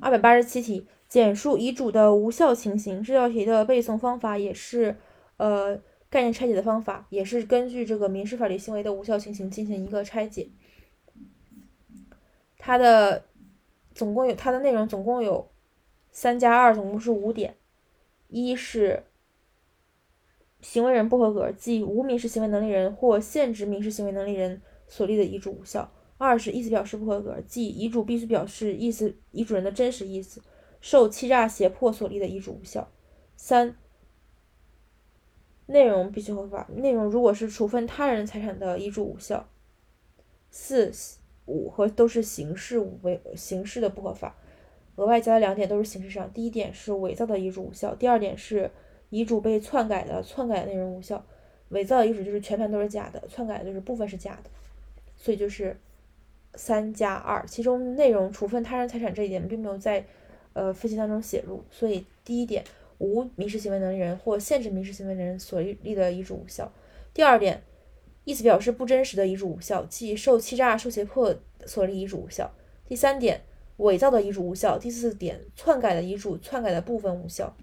二百八十七题，简述遗嘱的无效情形。这道题的背诵方法也是，呃，概念拆解的方法，也是根据这个民事法律行为的无效情形进行一个拆解。它的总共有它的内容总共有三加二，总共是五点。一是行为人不合格，即无民事行为能力人或限制民事行为能力人所立的遗嘱无效。二是意思表示不合格，即遗嘱必须表示意思遗嘱人的真实意思，受欺诈胁迫所立的遗嘱无效。三，内容必须合法，内容如果是处分他人财产的遗嘱无效。四五和都是形式违形式的不合法，额外加的两点都是形式上，第一点是伪造的遗嘱无效，第二点是遗嘱被篡改的，篡改的内容无效。伪造的遗嘱就是全盘都是假的，篡改的就是部分是假的，所以就是。三加二，其中内容处分他人财产这一点并没有在呃分析当中写入，所以第一点无民事行为能力人或限制民事行为能力人所立的遗嘱无效。第二点，意思表示不真实的遗嘱无效，即受欺诈、受胁迫所立遗嘱无效。第三点，伪造的遗嘱无效。第四点，篡改的遗嘱篡改的部分无效。